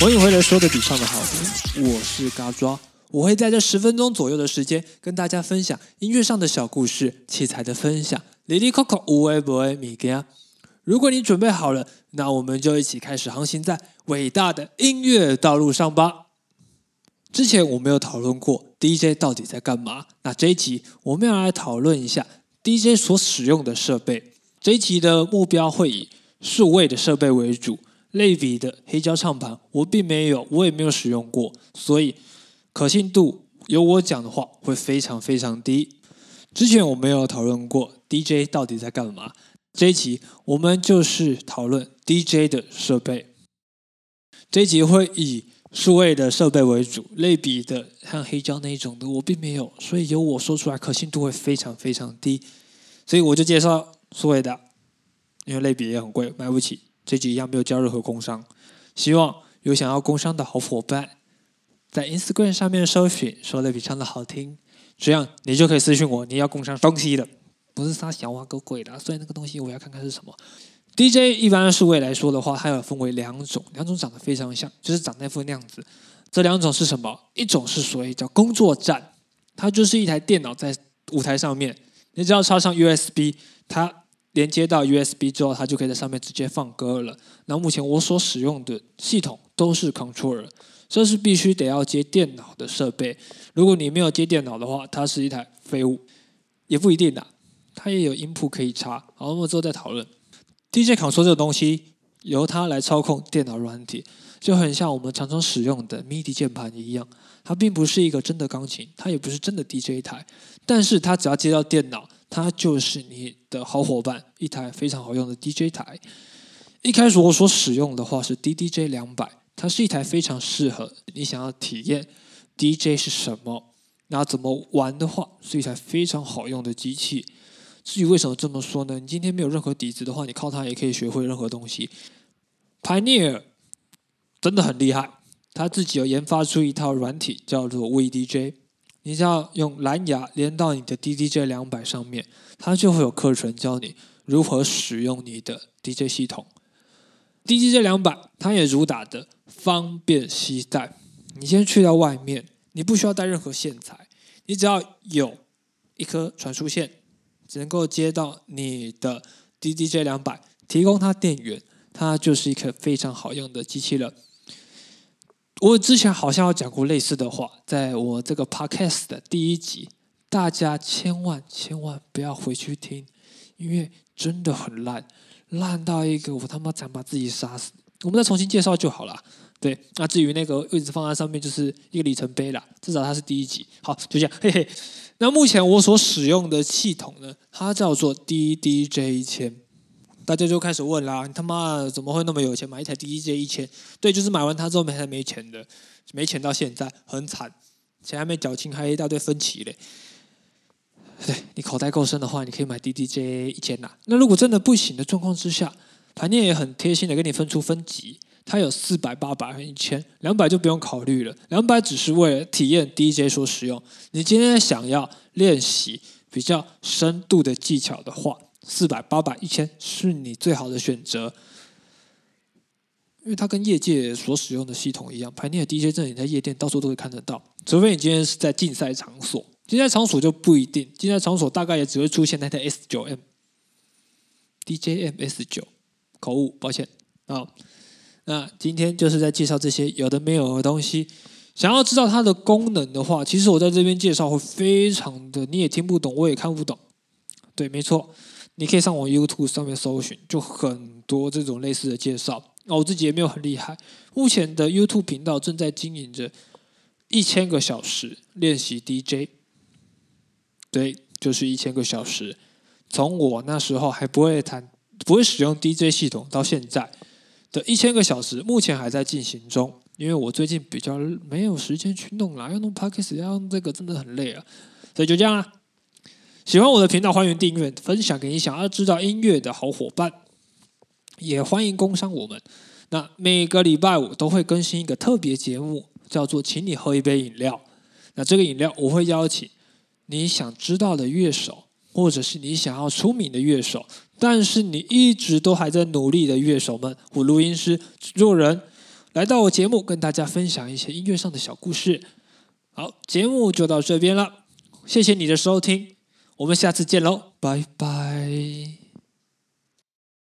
欢迎回来，说的比唱的好听，我是嘎抓，我会在这十分钟左右的时间跟大家分享音乐上的小故事、器材的分享。Lily 哩哩扣扣，无为不为米家。如果你准备好了，那我们就一起开始航行在伟大的音乐道路上吧。之前我们有讨论过 DJ 到底在干嘛，那这一集我们要来讨论一下 DJ 所使用的设备。这一集的目标会以数位的设备为主，类比的黑胶唱盘我并没有，我也没有使用过，所以可信度由我讲的话会非常非常低。之前我们有讨论过 DJ 到底在干嘛，这一集我们就是讨论 DJ 的设备。这一集会以数位的设备为主，类比的像黑胶那一种的我并没有，所以由我说出来可信度会非常非常低，所以我就介绍。数位的，因为类比也很贵，买不起。这集一样没有交任何工商。希望有想要工商的好伙伴，在 Instagram 上面搜寻，说的比唱的好听，这样你就可以私信我，你要工商东西的，不是撒小蛙狗鬼的。所以那个东西我要看看是什么。DJ 一般数位来说的话，它有分为两种，两种长得非常像，就是长那副那样子。这两种是什么？一种是所谓叫工作站，它就是一台电脑在舞台上面，你只要插上 USB，它。连接到 USB 之后，它就可以在上面直接放歌了。那目前我所使用的系统都是 Controller，这是必须得要接电脑的设备。如果你没有接电脑的话，它是一台废物，也不一定的。它也有音谱可以插。好，我们之后再讨论。DJ Control 这个东西由它来操控电脑软体，就很像我们常常使用的 MIDI 键盘一样。它并不是一个真的钢琴，它也不是真的 DJ 台，但是它只要接到电脑。它就是你的好伙伴，一台非常好用的 DJ 台。一开始我所使用的话是 DDJ 两百，它是一台非常适合你想要体验 DJ 是什么，那怎么玩的话，是一台非常好用的机器。至于为什么这么说呢？你今天没有任何底子的话，你靠它也可以学会任何东西。Pioneer 真的很厉害，他自己有研发出一套软体，叫做 VDJ。你只要用蓝牙连到你的 DDJ 两百上面，它就会有课程教你如何使用你的 DJ 系统。DDJ 两百它也主打的方便携带。你先去到外面，你不需要带任何线材，你只要有一颗传输线，只能够接到你的 DDJ 两百，提供它电源，它就是一颗非常好用的机器了。我之前好像有讲过类似的话，在我这个 podcast 的第一集，大家千万千万不要回去听，因为真的很烂，烂到一个我他妈想把自己杀死。我们再重新介绍就好了。对，那至于那个位置放在上面，就是一个里程碑啦，至少它是第一集。好，就这样，嘿嘿。那目前我所使用的系统呢，它叫做 DDJ 一千。大家就开始问啦，你他妈怎么会那么有钱买一台 DJ 一千？对，就是买完它之后没还没钱的，没钱到现在很惨，钱还没缴清，还一大堆分歧嘞。对你口袋够深的话，你可以买 DDJ 一千呐。那如果真的不行的状况之下，盘店也很贴心的给你分出分级，它有四百、八百和一千，两百就不用考虑了，两百只是为了体验 DJ 所使用。你今天想要练习比较深度的技巧的话。四百、八百、一千是你最好的选择，因为它跟业界所使用的系统一样，排练的 DJ 证你在夜店到处都会看得到，除非你今天是在竞赛场所，竞赛场所就不一定，竞赛场所大概也只会出现那台 S 九 M，DJM S 九，口误，抱歉啊。那今天就是在介绍这些有的没有的东西，想要知道它的功能的话，其实我在这边介绍会非常的，你也听不懂，我也看不懂，对，没错。你可以上我 YouTube 上面搜寻，就很多这种类似的介绍。那我自己也没有很厉害。目前的 YouTube 频道正在经营着一千个小时练习 DJ，对，就是一千个小时。从我那时候还不会弹、不会使用 DJ 系统到现在的一千个小时，目前还在进行中。因为我最近比较没有时间去弄啦，要弄 Podcast，要用这个真的很累啊。所以就这样啦。喜欢我的频道，欢迎订阅、分享给你想要知道音乐的好伙伴，也欢迎工商我们。那每个礼拜五都会更新一个特别节目，叫做“请你喝一杯饮料”。那这个饮料我会邀请你想知道的乐手，或者是你想要出名的乐手，但是你一直都还在努力的乐手们，或录音师、制作人来到我节目跟大家分享一些音乐上的小故事。好，节目就到这边了，谢谢你的收听，我们下次见喽拜拜。